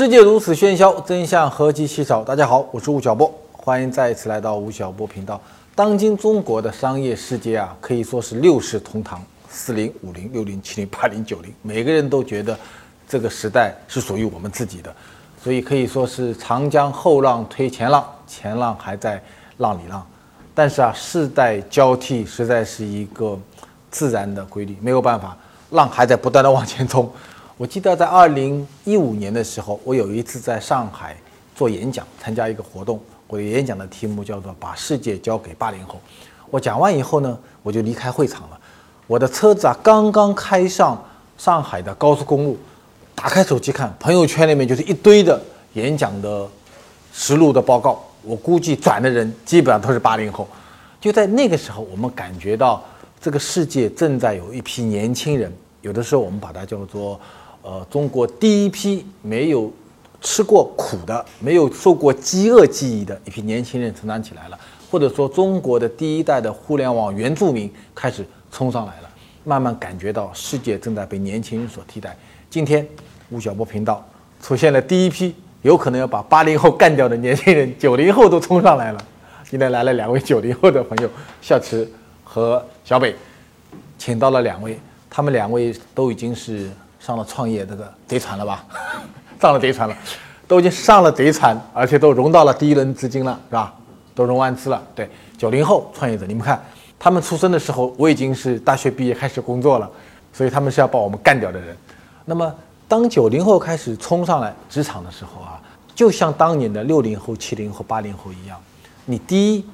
世界如此喧嚣，真相何其稀少。大家好，我是吴晓波，欢迎再一次来到吴晓波频道。当今中国的商业世界啊，可以说是六世同堂，四零、五零、六零、七零、八零、九零，每个人都觉得这个时代是属于我们自己的，所以可以说是长江后浪推前浪，前浪还在浪里浪。但是啊，世代交替实在是一个自然的规律，没有办法，浪还在不断的往前冲。我记得在二零一五年的时候，我有一次在上海做演讲，参加一个活动。我的演讲的题目叫做“把世界交给八零后”。我讲完以后呢，我就离开会场了。我的车子啊，刚刚开上上海的高速公路，打开手机看，朋友圈里面就是一堆的演讲的实录的报告。我估计转的人基本上都是八零后。就在那个时候，我们感觉到这个世界正在有一批年轻人，有的时候我们把它叫做。呃，中国第一批没有吃过苦的、没有受过饥饿记忆的一批年轻人成长起来了，或者说中国的第一代的互联网原住民开始冲上来了，慢慢感觉到世界正在被年轻人所替代。今天，吴晓波频道出现了第一批有可能要把八零后干掉的年轻人，九零后都冲上来了。今天来了两位九零后的朋友，小池和小北，请到了两位，他们两位都已经是。上了创业这个 贼船了吧？上了贼船了，都已经上了贼船，而且都融到了第一轮资金了，是吧？都融完资了。对，九零后创业者，你们看，他们出生的时候，我已经是大学毕业开始工作了，所以他们是要把我们干掉的人。那么，当九零后开始冲上来职场的时候啊，就像当年的六零后、七零后、八零后一样，你第一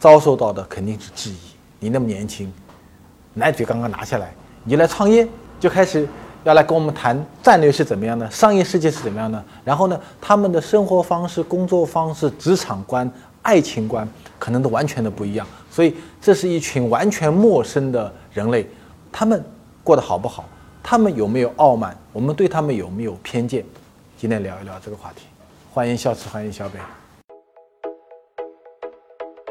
遭受到的肯定是质疑。你那么年轻，奶嘴刚刚拿下来，你来创业，就开始。要来跟我们谈战略是怎么样的，商业世界是怎么样的？然后呢，他们的生活方式、工作方式、职场观、爱情观可能都完全的不一样。所以，这是一群完全陌生的人类，他们过得好不好？他们有没有傲慢？我们对他们有没有偏见？今天聊一聊这个话题。欢迎小池，欢迎小北。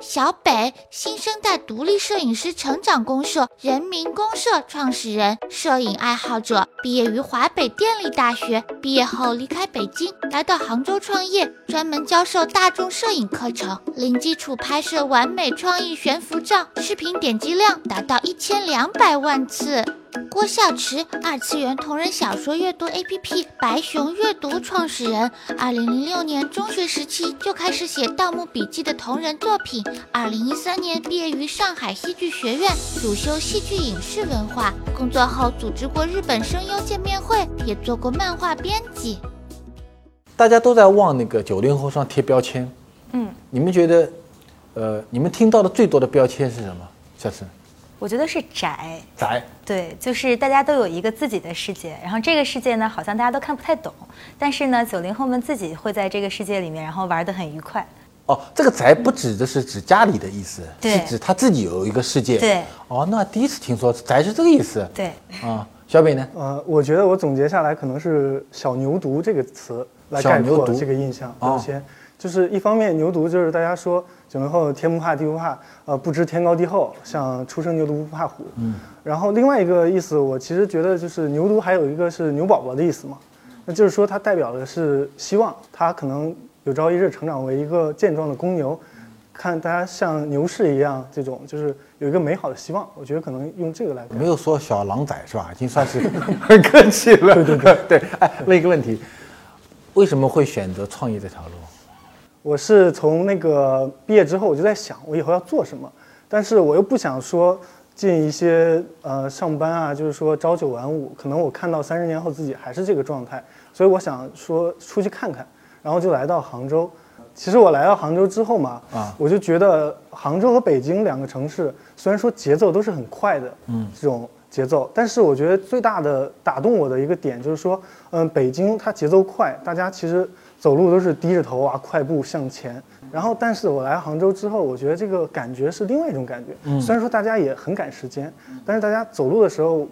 小北，新生代独立摄影师成长公社人民公社创始人，摄影爱好者，毕业于华北电力大学，毕业后离开北京，来到杭州创业，专门教授大众摄影课程，零基础拍摄完美创意悬浮照，视频点击量达到一千两百万次。郭孝池，二次元同人小说阅读 APP 白熊阅读创始人，二零零六年中学时期就开始写《盗墓笔记》的同人作品，二零一三年毕业于上海戏剧学院，主修戏剧影视文化，工作后组织过日本声优见面会，也做过漫画编辑。大家都在往那个九零后上贴标签，嗯，你们觉得，呃，你们听到的最多的标签是什么？下次。我觉得是宅宅，对，就是大家都有一个自己的世界，然后这个世界呢，好像大家都看不太懂，但是呢，九零后们自己会在这个世界里面，然后玩得很愉快。哦，这个宅不指的是指家里的意思，是指他自己有一个世界。对。哦，那第一次听说宅是这个意思。对。啊，小北呢？呃，我觉得我总结下来可能是“小牛犊”这个词来概括这个印象。首先，就是一方面牛犊就是大家说。九零后天不怕地不怕，呃，不知天高地厚，像初生牛犊不怕虎。嗯，然后另外一个意思，我其实觉得就是牛犊还有一个是牛宝宝的意思嘛，那就是说它代表的是希望，它可能有朝一日成长为一个健壮的公牛，看大家像牛市一样，这种就是有一个美好的希望。我觉得可能用这个来。没有说小狼崽是吧？已经算是 很客气了。对对对 对。哎，问一个问题，为什么会选择创业这条路？我是从那个毕业之后，我就在想，我以后要做什么，但是我又不想说进一些呃上班啊，就是说朝九晚五，可能我看到三十年后自己还是这个状态，所以我想说出去看看，然后就来到杭州。其实我来到杭州之后嘛，啊，我就觉得杭州和北京两个城市，虽然说节奏都是很快的，嗯，这种节奏，但是我觉得最大的打动我的一个点就是说，嗯，北京它节奏快，大家其实。走路都是低着头啊，快步向前。然后，但是我来杭州之后，我觉得这个感觉是另外一种感觉。嗯，虽然说大家也很赶时间，但是大家走路的时候，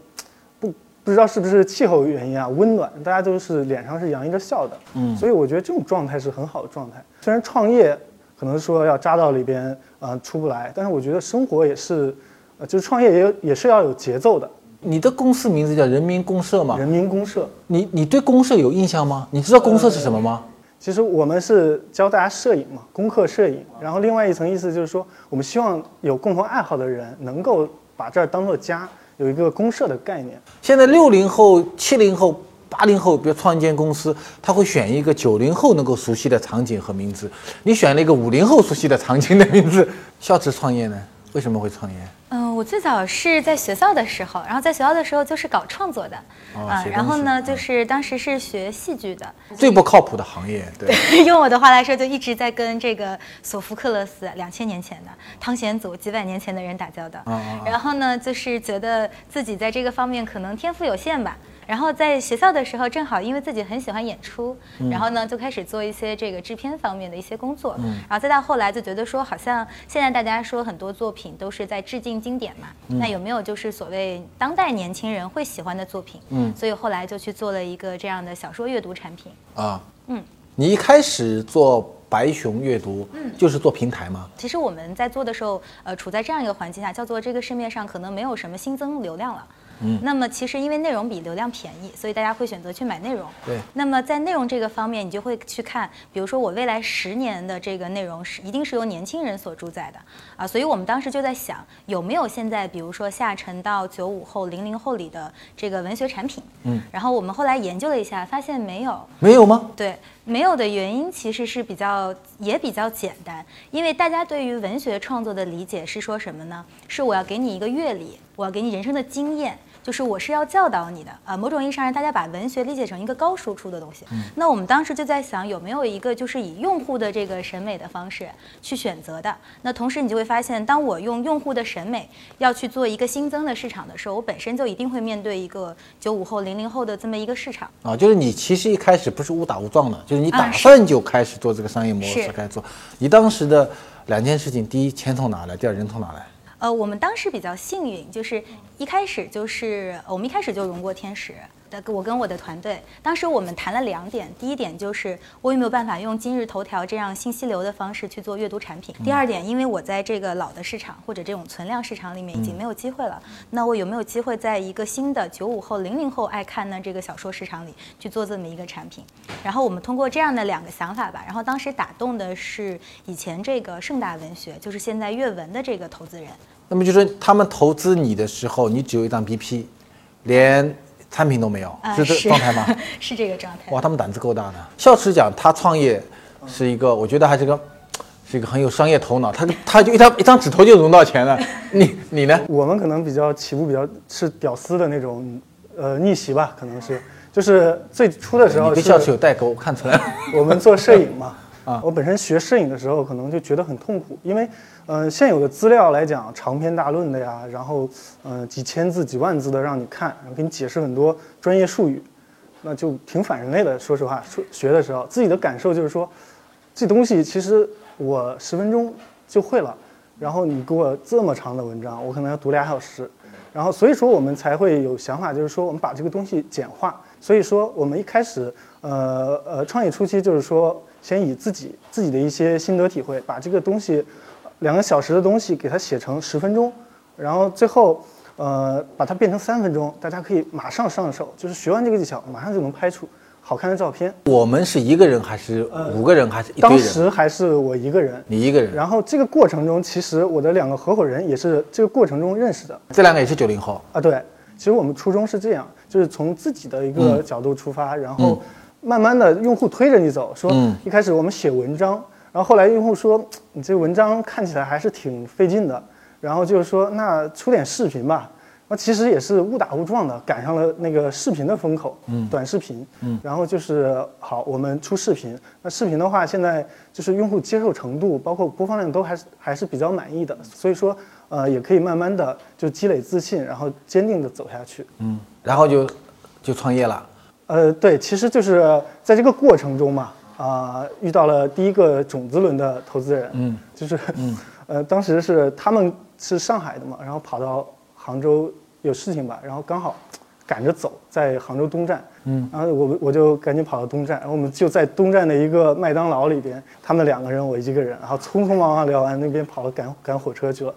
不不知道是不是气候原因啊，温暖，大家都是脸上是洋溢着笑的。嗯，所以我觉得这种状态是很好的状态。虽然创业可能说要扎到里边，呃，出不来，但是我觉得生活也是，呃，就是创业也也是要有节奏的。你的公司名字叫人民公社吗？人民公社。你你对公社有印象吗？你知道公社是什么吗？其实我们是教大家摄影嘛，攻克摄影。然后另外一层意思就是说，我们希望有共同爱好的人能够把这儿当做家，有一个公社的概念。现在六零后、七零后、八零后，比如创建公司，他会选一个九零后能够熟悉的场景和名字。你选了一个五零后熟悉的场景的名字，孝慈创业呢？为什么会创业？嗯，我最早是在学校的时候，然后在学校的时候就是搞创作的，啊，然后呢，就是当时是学戏剧的，最不靠谱的行业，对。用我的话来说，就一直在跟这个索福克勒斯两千年前的汤显祖几百年前的人打交道，然后呢，就是觉得自己在这个方面可能天赋有限吧。然后在学校的时候，正好因为自己很喜欢演出，然后呢就开始做一些这个制片方面的一些工作，然后再到后来就觉得说，好像现在大家说很多作品都是在致敬经典嘛，那有没有就是所谓当代年轻人会喜欢的作品？嗯，所以后来就去做了一个这样的小说阅读产品。啊，嗯，你一开始做白熊阅读，嗯，就是做平台吗？其实我们在做的时候，呃，处在这样一个环境下，叫做这个市面上可能没有什么新增流量了。嗯，那么其实因为内容比流量便宜，所以大家会选择去买内容。对。那么在内容这个方面，你就会去看，比如说我未来十年的这个内容是一定是由年轻人所主宰的啊，所以我们当时就在想，有没有现在比如说下沉到九五后、零零后里的这个文学产品？嗯。然后我们后来研究了一下，发现没有。没有吗？对，没有的原因其实是比较也比较简单，因为大家对于文学创作的理解是说什么呢？是我要给你一个阅历，我要给你人生的经验。就是我是要教导你的啊，某种意义上让大家把文学理解成一个高输出的东西。那我们当时就在想，有没有一个就是以用户的这个审美的方式去选择的？那同时你就会发现，当我用用户的审美要去做一个新增的市场的时候，我本身就一定会面对一个九五后、零零后的这么一个市场啊。就是你其实一开始不是误打误撞的，就是你打算就开始做这个商业模式开始做。你当时的两件事情，第一钱从哪来？第二人从哪来？呃，我们当时比较幸运，就是一开始就是我们一开始就融过天使。我跟我的团队，当时我们谈了两点，第一点就是我有没有办法用今日头条这样信息流的方式去做阅读产品。第二点，因为我在这个老的市场或者这种存量市场里面已经没有机会了，那我有没有机会在一个新的九五后、零零后爱看的这个小说市场里去做这么一个产品？然后我们通过这样的两个想法吧，然后当时打动的是以前这个盛大文学，就是现在阅文的这个投资人。那么就是他们投资你的时候，你只有一张 BP，连。产品都没有，是这状态吗？是这个状态。哇，他们胆子够大的。孝慈讲他创业是一个，我觉得还是个，是一个很有商业头脑。他他就一张一张纸头就融到钱了。你你呢？我们可能比较起步比较是屌丝的那种，呃，逆袭吧，可能是，就是最初的时候。跟孝慈有代沟，我看出来了。我们做摄影嘛，啊，我本身学摄影的时候，可能就觉得很痛苦，因为。嗯，现有的资料来讲，长篇大论的呀，然后，嗯，几千字、几万字的让你看，然后给你解释很多专业术语，那就挺反人类的。说实话，说学的时候，自己的感受就是说，这东西其实我十分钟就会了，然后你给我这么长的文章，我可能要读俩小时，然后所以说我们才会有想法，就是说我们把这个东西简化。所以说我们一开始，呃呃，创业初期就是说，先以自己自己的一些心得体会，把这个东西。两个小时的东西给它写成十分钟，然后最后，呃，把它变成三分钟，大家可以马上上手，就是学完这个技巧，马上就能拍出好看的照片。我们是一个人还是五个人还是一？当时还是我一个人。你一个人。然后这个过程中，其实我的两个合伙人也是这个过程中认识的。这两个也是九零后啊？对，其实我们初衷是这样，就是从自己的一个角度出发，然后慢慢的用户推着你走，说一开始我们写文章。然后后来用户说，你这文章看起来还是挺费劲的，然后就是说，那出点视频吧。那其实也是误打误撞的，赶上了那个视频的风口，嗯，短视频，嗯，然后就是好，我们出视频。那视频的话，现在就是用户接受程度，包括播放量都还是还是比较满意的，所以说，呃，也可以慢慢的就积累自信，然后坚定的走下去，嗯，然后就就创业了。呃，对，其实就是在这个过程中嘛。啊，遇到了第一个种子轮的投资人，嗯，就是，嗯，呃，当时是他们是上海的嘛，然后跑到杭州有事情吧，然后刚好赶着走，在杭州东站，嗯，然后我我就赶紧跑到东站，然后我们就在东站的一个麦当劳里边，他们两个人，我一个人，然后匆匆忙忙聊完，那边跑了赶赶火车去了，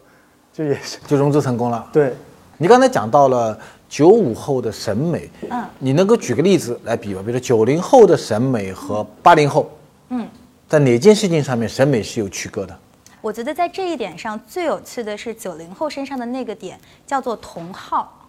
就也是就融资成功了。对，你刚才讲到了九五后的审美，嗯，你能够举个例子来比吗？比如说九零后的审美和八零后，嗯，在哪件事情上面审美是有区隔的？我觉得在这一点上最有趣的是九零后身上的那个点，叫做同好。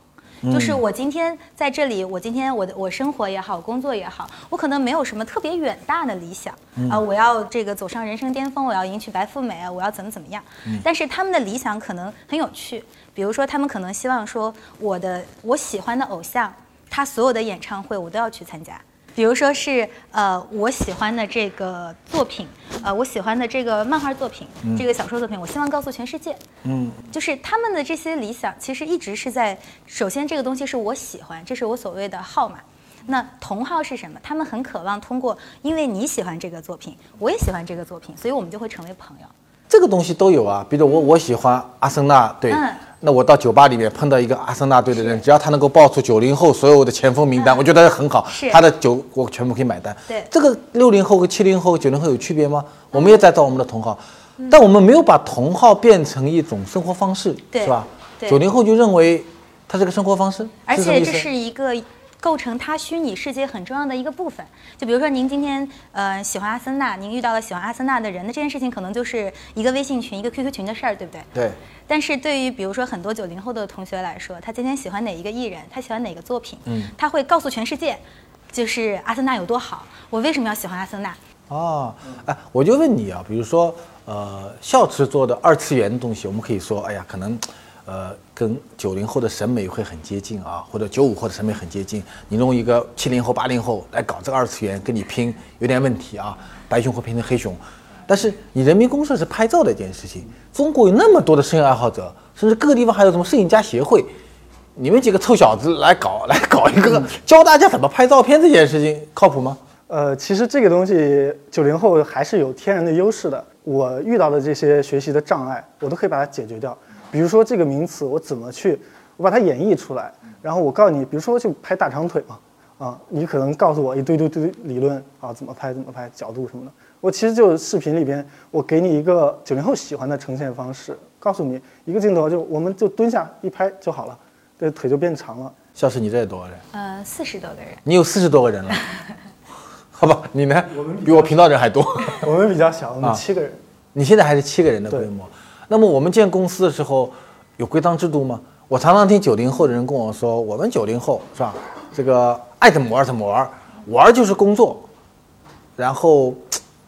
就是我今天在这里，我今天我的我生活也好，工作也好，我可能没有什么特别远大的理想啊、我要这个走上人生巅峰，我要迎娶白富美啊，我要怎么怎么样。但是他们的理想可能很有趣，比如说他们可能希望说我的我喜欢的偶像，他所有的演唱会我都要去参加。比如说是呃我喜欢的这个作品，呃我喜欢的这个漫画作品，这个小说作品，我希望告诉全世界。嗯，就是他们的这些理想，其实一直是在首先这个东西是我喜欢，这是我所谓的号码。那同号是什么？他们很渴望通过，因为你喜欢这个作品，我也喜欢这个作品，所以我们就会成为朋友。这个东西都有啊。比如我我喜欢阿森纳对，嗯那我到酒吧里面碰到一个阿森纳队的人，只要他能够报出九零后所有的前锋名单，嗯。我觉得很好，他的酒我全部可以买单。对。这个六零后和七零后、九零后有区别吗？我们也在找我们的同好，但我们没有把同好变成一种生活方式，对。是吧？对。九零后就认为它是个生活方式，而且这是一个构成他虚拟世界很重要的一个部分。就比如说您今天呃喜欢阿森纳，您遇到了喜欢阿森纳的人，那这件事情可能就是一个微信群、一个 QQ 群的事儿，对不对？对。但是对于比如说很多九零后的同学来说，他今天喜欢哪一个艺人，他喜欢哪个作品，嗯他会告诉全世界，就是阿森纳有多好，我为什么要喜欢阿森纳？哦，哎，我就问你啊，比如说，呃，孝慈做的二次元的东西，我们可以说，哎呀，可能，呃，跟九零后的审美会很接近啊，或者九五后的审美很接近。你弄一个七零后、八零后来搞这个二次元，跟你拼有点问题啊，白熊会拼成黑熊。但是你人民公社是拍照的一件事情，中国有那么多的摄影爱好者，甚至各个地方还有什么摄影家协会，你们几个臭小子来搞 来搞一个教大家怎么拍照片这件事情，靠谱吗？呃，其实这个东西九零后还是有天然的优势的。我遇到的这些学习的障碍，我都可以把它解决掉。比如说这个名词，我怎么去，我把它演绎出来，然后我告诉你，比如说就拍大长腿嘛，啊，你可能告诉我一堆堆堆理论啊，怎么拍怎么拍，角度什么的。我其实就视频里边，我给你一个九零后喜欢的呈现方式，告诉你一个镜头就我们就蹲下一拍就好了，这腿就变长了。肖师，你这有多少人？呃，四十多个人。你有四十多个人了，好吧？你呢？我们比我频道人还多。我们比较小，我们啊七个人。你现在还是七个人的规模。那么我们建公司的时候有规章制度吗？我常常听九零后的人跟我说，我们九零后是吧？这个爱怎么玩怎么玩，玩就是工作。然后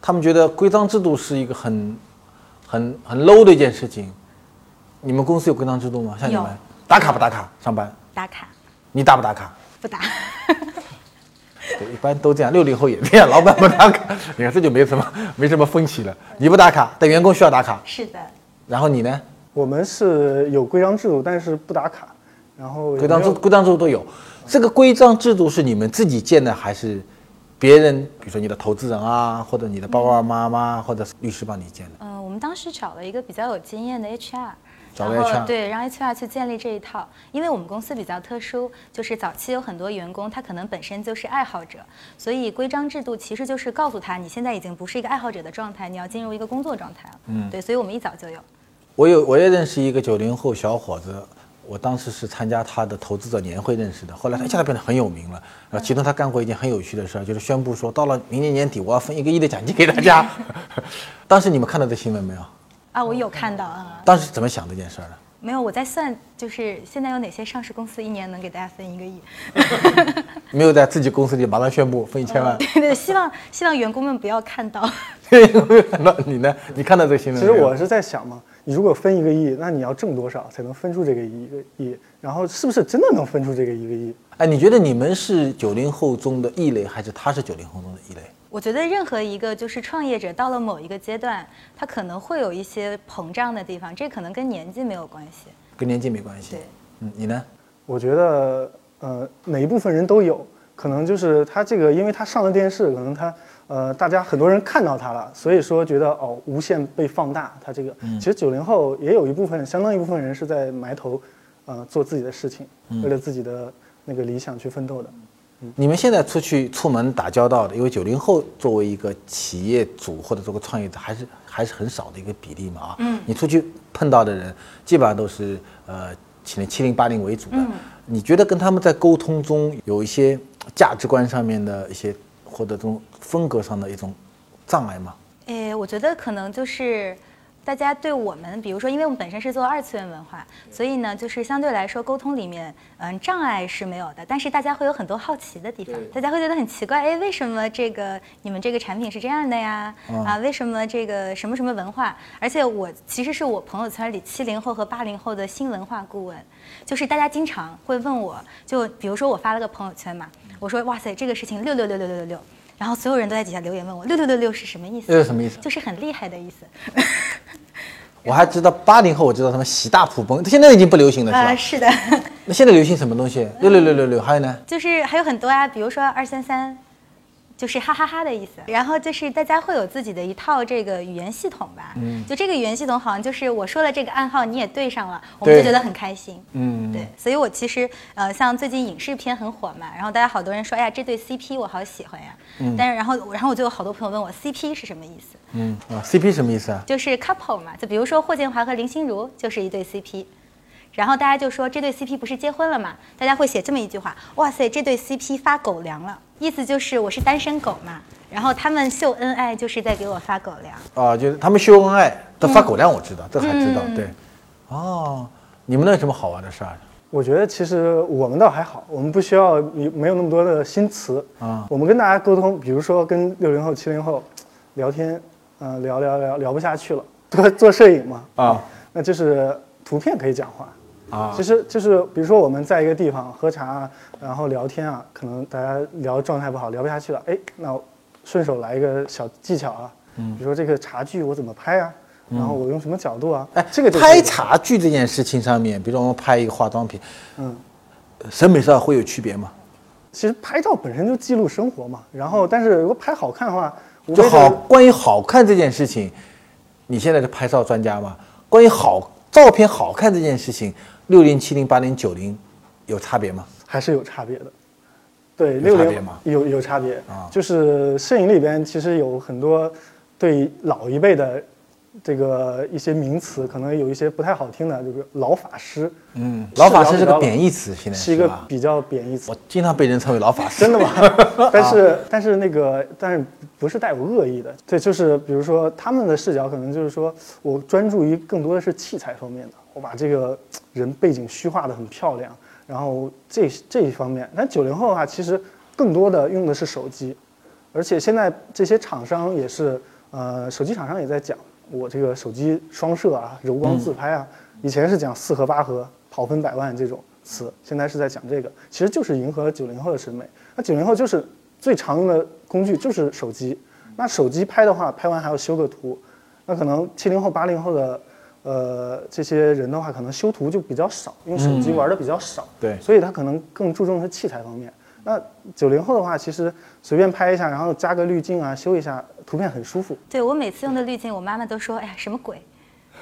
他们觉得规章制度是一个很很很 low 的一件事情。你们公司有规章制度吗？像你们打卡不打卡上班？打卡你打不打卡？不打，对，一般都这样，六零后也这样，老板不打卡，你看这就没什么没什么分歧了。你不打卡，但员工需要打卡，是的。然后你呢？我们是有规章制度，但是不打卡。然后规章制规章制度都有。这个规章制度是你们自己建的，还是别人，比如说你的投资人啊，或者你的爸爸妈妈，或者是律师帮你建的？嗯、我们当时找了一个比较有经验的 HR，找了然后 HR 对，让 HR 去建立这一套。因为我们公司比较特殊，就是早期有很多员工他可能本身就是爱好者，所以规章制度其实就是告诉他，你现在已经不是一个爱好者的状态，你要进入一个工作状态了。嗯，对，所以我们一早就有。我有我也认识一个九零后小伙子，我当时是参加他的投资者年会认识的，后来他一下子变得很有名了。然后其中他干过一件很有趣的事儿，就是宣布说到了明年年底我要分一个亿的奖金给大家。当时你们看到这新闻没有？啊，我有看到啊、当时怎么想这件事儿的？没有，我在算，就是现在有哪些上市公司一年能给大家分一个亿？没有在自己公司里马上宣布分一千万？对对，希望希望员工们不要看到。看到你呢？你看到这个新闻？其实我是在想嘛，你如果分一个亿，那你要挣多少才能分出这个一个亿？然后是不是真的能分出这个一个亿？哎，你觉得你们是九零后中的异类，还是他是九零后中的异类？我觉得任何一个就是创业者到了某一个阶段，他可能会有一些膨胀的地方，这可能跟年纪没有关系。跟年纪没关系。对，嗯，你呢？我觉得，呃，哪一部分人都有，可能就是他这个，因为他上了电视，可能他，呃，大家很多人看到它了，所以说觉得哦，无限被放大。它这个，其实九零后也有一部分，相当一部分人是在埋头，呃，做自己的事情，为了自己的那个理想去奋斗的。你们现在出去出门打交道的，因为九零后作为一个企业主或者做个创业者，还是还是很少的一个比例嘛啊。嗯。你出去碰到的人，基本上都是呃，七零七零八零为主的。你觉得跟他们在沟通中有一些价值观上面的一些或者这种风格上的一种障碍吗？诶，我觉得可能就是大家对我们，比如说，因为我们本身是做二次元文化，所以呢，就是相对来说沟通里面，嗯，障碍是没有的，但是大家会有很多好奇的地方，大家会觉得很奇怪，哎，为什么这个你们这个产品是这样的呀？啊，为什么这个什么什么文化？而且我其实是我朋友圈里七零后和八零后的新文化顾问，就是大家经常会问我，就比如说我发了个朋友圈嘛，我说哇塞，这个事情六六六六六六六。然后所有人都在底下留言问我六六六六是什么意思？六六什么意思？就是很厉害的意思。我还知道八零后，我知道什么喜大普奔，现在已经不流行了，是吧？啊，是的。那现在流行什么东西？六六六六六，还有呢？就是还有很多啊，比如说二三三，就是哈哈哈的意思。然后就是大家会有自己的一套这个语言系统吧。嗯。就这个语言系统，好像就是我说了这个暗号，你也对上了，我们就觉得很开心。嗯。对，所以我其实呃，像最近影视片很火嘛，然后大家好多人说，哎呀，这对 CP 我好喜欢呀。嗯。但是然后然后我就有好多朋友问我 CP 是什么意思？嗯啊，CP 什么意思啊？就是 couple 嘛，就比如说霍建华和林心如就是一对 CP，然后大家就说这对 CP 不是结婚了吗？大家会写这么一句话：哇塞，这对 CP 发狗粮了，意思就是我是单身狗嘛，然后他们秀恩爱就是在给我发狗粮。啊，就是他们秀恩爱都发狗粮，我知道，这还知道，对。哦，你们那有什么好玩的事儿？我觉得其实我们倒还好，我们不需要你没有那么多的新词啊。我们跟大家沟通，比如说跟六零后、七零后聊天。嗯，聊聊聊聊不下去了，做做摄影嘛啊，那就是图片可以讲话啊。其实就是比如说我们在一个地方喝茶，然后聊天啊，可能大家聊状态不好，聊不下去了，哎，那顺手来一个小技巧啊，嗯，比如说这个茶具我怎么拍啊，然后我用什么角度啊，哎，这个拍茶具这件事情上面，比如说我们拍一个化妆品，嗯，审美上会有区别吗？其实拍照本身就记录生活嘛，然后但是如果拍好看的话。就好，关于好看这件事情，你现在是拍照专家吗？关于好照片好看这件事情，六零、七零、八零、九零有差别吗？还是有差别的。对，六零？有有差别啊，就是摄影里边其实有很多对老一辈的。这个一些名词可能有一些不太好听的，就是老法师。嗯，老法师是个贬义词，现在是一个比较贬义词。我经常被人称为老法师。真的吗？但是但是那个但是不是带有恶意的？对，就是比如说他们的视角可能就是说我专注于更多的是器材方面的，我把这个人背景虚化的很漂亮，然后这这一方面。但九零后的话，其实更多的用的是手机，而且现在这些厂商也是呃，手机厂商也在讲。我这个手机双摄啊，柔光自拍啊，以前是讲四核八核跑分百万这种词，现在是在讲这个，其实就是迎合九零后的审美。那九零后就是最常用的工具就是手机，那手机拍的话，拍完还要修个图，那可能七零后八零后的，呃，这些人的话，可能修图就比较少，用手机玩的比较少，对，所以他可能更注重是器材方面。那九零后的话，其实随便拍一下，然后加个滤镜啊，修一下，图片很舒服。对我每次用的滤镜，我妈妈都说：“哎呀，什么鬼？”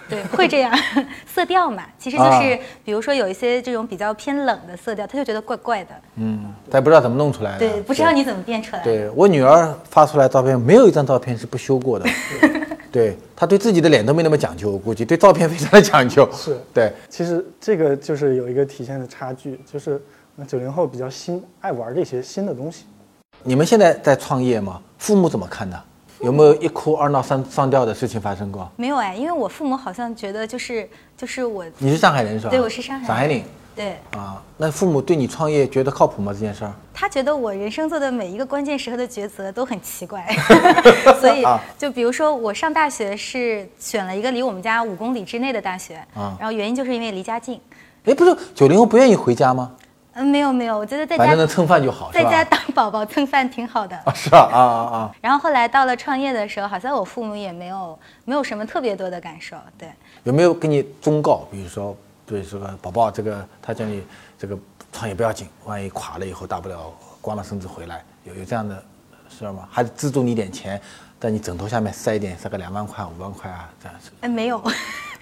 对，会这样，色调嘛，其实就是，比如说有一些这种比较偏冷的色调，她就觉得怪怪的。嗯，但不知道怎么弄出来的。对，不知道你怎么变出来。对我女儿发出来照片，没有一张照片是不修过的。对她对自己的脸都没那么讲究，我估计对照片非常的讲究。是对，其实这个就是有一个体现的差距，就是。那九零后比较新，爱玩这些新的东西。你们现在在创业吗？父母怎么看的？有没有一哭二闹三上吊的事情发生过？没有哎，因为我父母好像觉得就是就是我。你是上海人是吧？对，我是上海。上海人。对。啊，那父母对你创业觉得靠谱吗？这件事儿？他觉得我人生做的每一个关键时刻的抉择都很奇怪，所以就比如说我上大学是选了一个离我们家五公里之内的大学，啊，然后原因就是因为离家近。哎，不是九零后不愿意回家吗？嗯，没有没有，我觉得在家反正能蹭饭就好，在家当宝宝蹭饭挺好的啊，是吧？啊啊啊！然后后来到了创业的时候，好像我父母也没有没有什么特别多的感受，对。有没有给你忠告？比如说，对这个宝宝，这个他叫你这个创业不要紧，万一垮了以后，大不了光了身子回来，有有这样的事吗？还是资助你点钱，在你枕头下面塞一点，塞个两万块、五万块啊，这样子？哎，没有。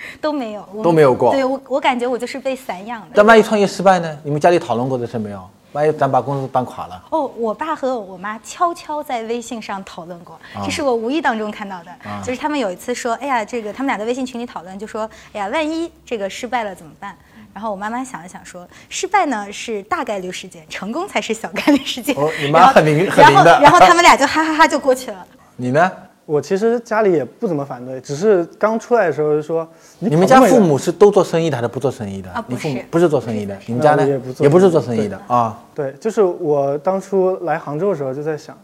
都没有，都没有过。对我，我感觉我就是被散养的。但万一创业失败呢？你们家里讨论过这事没有？万一咱把公司办垮了？哦，我爸和我妈悄悄在微信上讨论过，这是我无意当中看到的。就是他们有一次说：“哎呀，这个他们俩在微信群里讨论，就说：‘哎呀，万一这个失败了怎么办？’然后我妈妈想了想说，失败呢是大概率事件，成功才是小概率事件。哦你妈 然后很灵的然后然后他们俩就哈哈哈就过去了。你呢？我其实家里也不怎么反对，只是刚出来的时候就说你你们家父母是都做生意的还是不做生意的？啊不你父母不是做生意的，你们家呢？也不做也不是做生意的啊。对，就是我当初来杭州的时候就在想，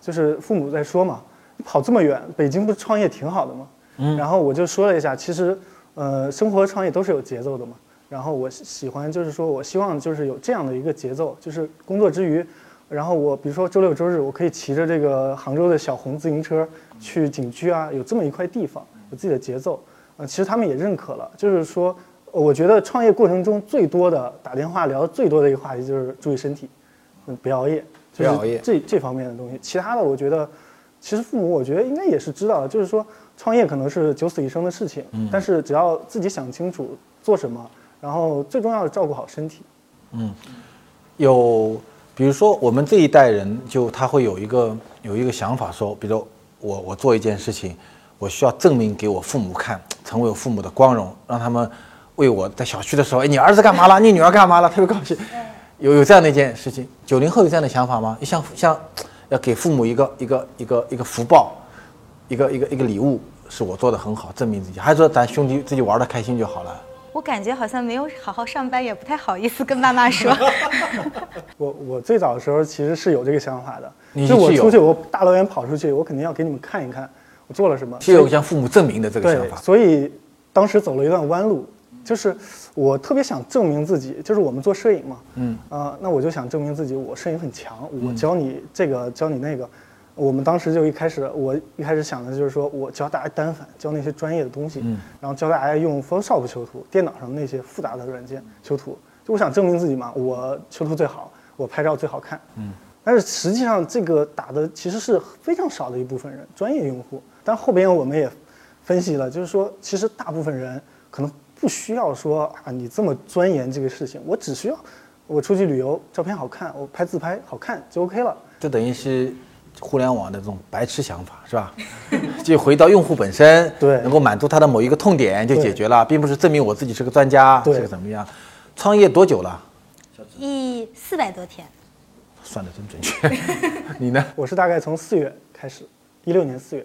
就是父母在说嘛，你跑这么远，北京不是创业挺好的吗？嗯，然后我就说了一下，其实，呃，生活创业都是有节奏的嘛。然后我喜喜欢就是说我希望就是有这样的一个节奏，就是工作之余，然后我比如说周六周日我可以骑着这个杭州的小红自行车去景区啊，有这么一块地方，有自己的节奏。呃，其实他们也认可了，就是说，呃我觉得创业过程中最多的打电话聊的最多的一个话题就是注意身体，嗯，别熬夜，就是不要熬夜这这方面的东西。其他的，我觉得，其实父母我觉得应该也是知道的，就是说创业可能是九死一生的事情，嗯但是只要自己想清楚做什么，然后最重要的照顾好身体。嗯有，比如说我们这一代人，就他会有一个有一个想法说，比如我我做一件事情，我需要证明给我父母看，成为我父母的光荣，让他们为我在小区的时候，哎，你儿子干嘛了？你女儿干嘛了？特别高兴。有有这样的一件事情，九零后有这样的想法吗？像像要给父母一个一个一个一个福报，一个一个一个礼物，是我做的很好，证明自己，还是说咱兄弟自己玩的开心就好了？我感觉好像没有好好上班，也不太好意思跟妈妈说。我我最早的时候其实是有这个想法的，就我出去，我大老远跑出去，我肯定要给你们看一看我做了什么。是有向父母证明的这个想法，。所以当时走了一段弯路，就是我特别想证明自己，就是我们做摄影嘛，嗯啊、那我就想证明自己，我摄影很强，我教你这个，教你那个。我们当时就一开始，我一开始想的就是说我教大家单反，教那些专业的东西，嗯然后教大家用 Photoshop 修图，电脑上那些复杂的软件修图。就我想证明自己嘛，我修图最好，我拍照最好看。嗯，但是实际上这个打的其实是非常少的一部分人，专业用户。但后边我们也分析了，就是说其实大部分人可能不需要说啊你这么钻研这个事情，我只需要我出去旅游照片好看，我拍自拍好看就 OK 了。就等于是互联网的这种白痴想法，是吧？就回到用户本身，对能够满足他的某一个痛点就解决了，并不是证明我自己是个专家，对是个怎么样。创业多久了？一四百多天，算的真准确。你呢？我是大概从四月开始，一六年四月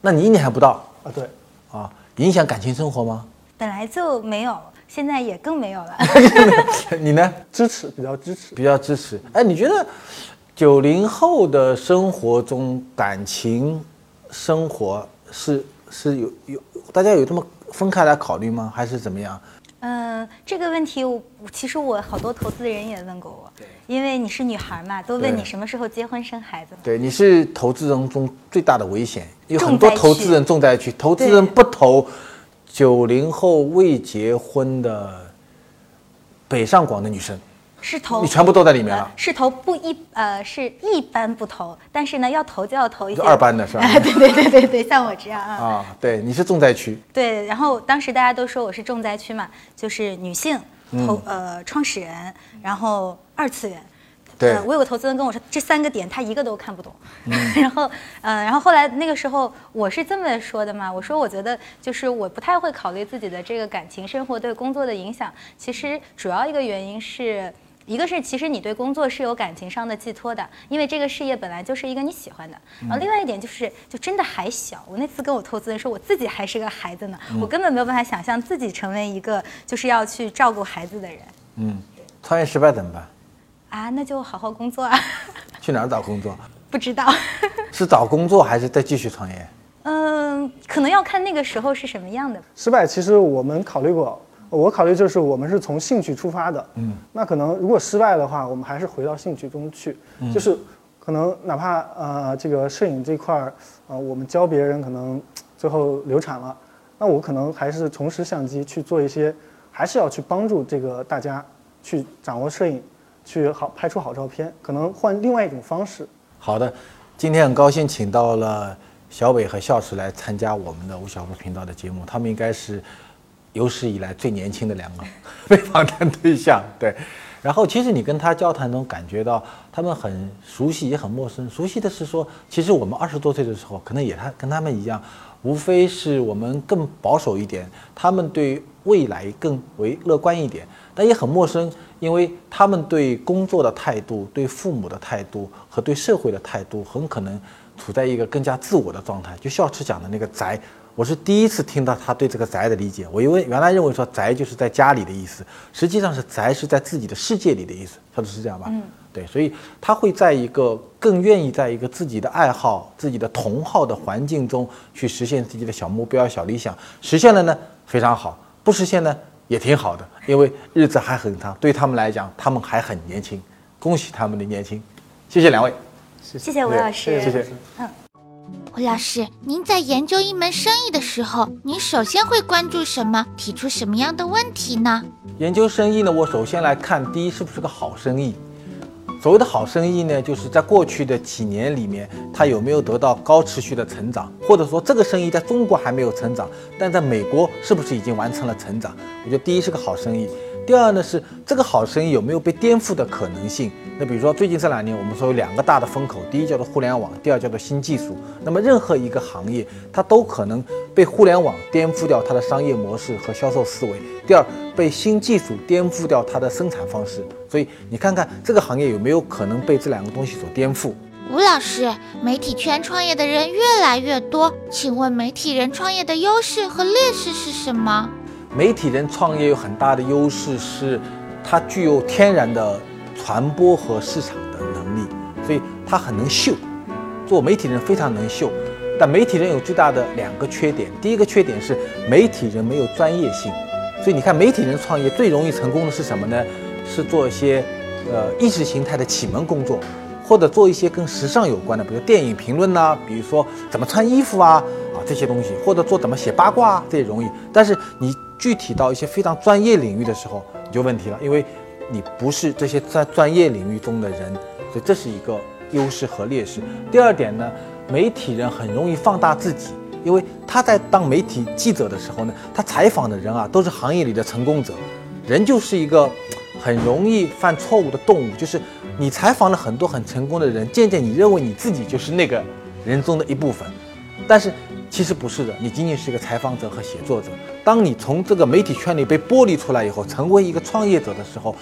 那你一年还不到啊，对，啊？影响感情生活吗？本来就没有，现在也更没有了。你呢？支持比较支持。比较支持。哎，你觉得九零后的生活中感情生活是是有有大家有这么分开来考虑吗？还是怎么样？嗯，这个问题我其实我好多投资人也问过我，因为你是女孩嘛，都问你什么时候结婚生孩子嘛。对，你是投资人中最大的危险，有很多投资人重灾区，投资人不投九零后未结婚的北上广的女生，是投你全部都在里面了呃是投不一呃是一般不投，但是呢要投就要投一些就二班的是 对对对对对，像我这样啊。啊，对，你是重灾区，对，然后当时大家都说我是重灾区嘛，就是女性嗯投、呃创始人，然后二次元。对呃，我有个投资人跟我说，这三个点他一个都看不懂。嗯 然后，呃，然后后来那个时候我是这么说的嘛，我说我觉得就是我不太会考虑自己的这个感情生活对工作的影响。其实主要一个原因是。一个是，其实你对工作是有感情上的寄托的，因为这个事业本来就是一个你喜欢的。然后另外一点就是，就真的还小。我那次跟我投资人说，我自己还是个孩子呢，我根本没有办法想象自己成为一个就是要去照顾孩子的人嗯，创业失败怎么办？啊，那就好好工作啊。去哪儿找工作？不知道，是找工作还是再继续创业？嗯，可能要看那个时候是什么样的。失败其实我们考虑过，我考虑就是我们是从兴趣出发的，嗯，那可能如果失败的话，我们还是回到兴趣中去，就是可能哪怕呃这个摄影这块儿，呃我们教别人可能最后流产了，那我可能还是重拾相机去做一些，还是要去帮助这个大家去掌握摄影，去好拍出好照片，可能换另外一种方式。好的，今天很高兴请到了小伟和笑池来参加我们的吴晓波频道的节目，他们应该是有史以来最年轻的两个 被访谈对象。对，然后其实你跟他交谈中感觉到他们很熟悉也很陌生。熟悉的是说，其实我们二十多岁的时候，可能也他跟他们一样，无非是我们更保守一点，他们对未来更为乐观一点。但也很陌生，因为他们对工作的态度、对父母的态度和对社会的态度，很可能处在一个更加自我的状态。就孝池讲的那个宅，我是第一次听到他对这个宅的理解。我因为原来认为说宅就是在家里的意思，实际上是宅是在自己的世界里的意思，他说是这样吧？嗯，对，所以他会在一个更愿意在一个自己的爱好、自己的同好的环境中去实现自己的小目标、小理想，实现了呢非常好，不实现呢？也挺好的，因为日子还很长，对他们来讲，他们还很年轻，恭喜他们的年轻。谢谢两位，谢谢吴老师，谢谢。嗯，吴老师，您在研究一门生意的时候，您首先会关注什么？提出什么样的问题呢？研究生意呢，我首先来看第一是不是个好生意。所谓的好生意呢，就是在过去的几年里面，它有没有得到高持续的成长，或者说这个生意在中国还没有成长，但在美国是不是已经完成了成长？我觉得第一是个好生意。第二呢是这个好生意有没有被颠覆的可能性？那比如说最近这两年，我们说有两个大的风口，第一叫做互联网，第二叫做新技术。那么任何一个行业，它都可能被互联网颠覆掉它的商业模式和销售思维；第二，被新技术颠覆掉它的生产方式。所以你看看这个行业有没有可能被这两个东西所颠覆？吴老师，媒体圈创业的人越来越多，请问媒体人创业的优势和劣势是什么？媒体人创业有很大的优势，是它具有天然的传播和市场的能力，所以它很能秀。做媒体人非常能秀，但媒体人有最大的两个缺点。第一个缺点是媒体人没有专业性，所以你看媒体人创业最容易成功的是什么呢？是做一些呃意识形态的启蒙工作，或者做一些跟时尚有关的，比如电影评论呐，比如说怎么穿衣服啊啊这些东西，或者做怎么写八卦啊这也容易。但是你具体到一些非常专业领域的时候，你就问题了，因为你不是这些在专业领域中的人，所以这是一个优势和劣势。第二点呢，媒体人很容易放大自己，因为他在当媒体记者的时候呢，他采访的人啊都是行业里的成功者，人就是一个很容易犯错误的动物，就是你采访了很多很成功的人，渐渐你认为你自己就是那个人中的一部分，但是。其实不是的，你仅仅是一个采访者和写作者。当你从这个媒体圈里被剥离出来以后，成为一个创业者的时候，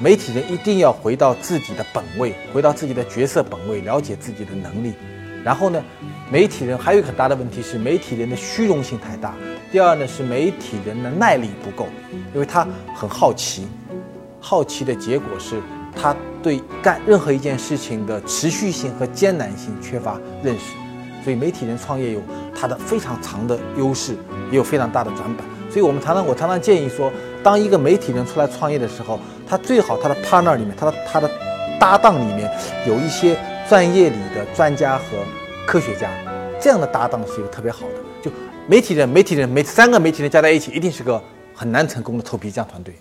媒体人一定要回到自己的本位，回到自己的角色本位，了解自己的能力。然后呢，媒体人还有一个很大的问题是，媒体人的虚荣心太大。第二呢，是媒体人的耐力不够，因为他很好奇，好奇的结果是他对干任何一件事情的持续性和艰难性缺乏认识。所以媒体人创业有它的非常长的优势，也有非常大的短板。所以我们常常我常常建议说，当一个媒体人出来创业的时候，他最好他的 partner 里面，他的他的搭档里面有一些专业里的专家和科学家，这样的搭档是一个特别好的。就媒体人、媒体人、媒三个媒体人加在一起，一定是个很难成功的臭皮匠团队。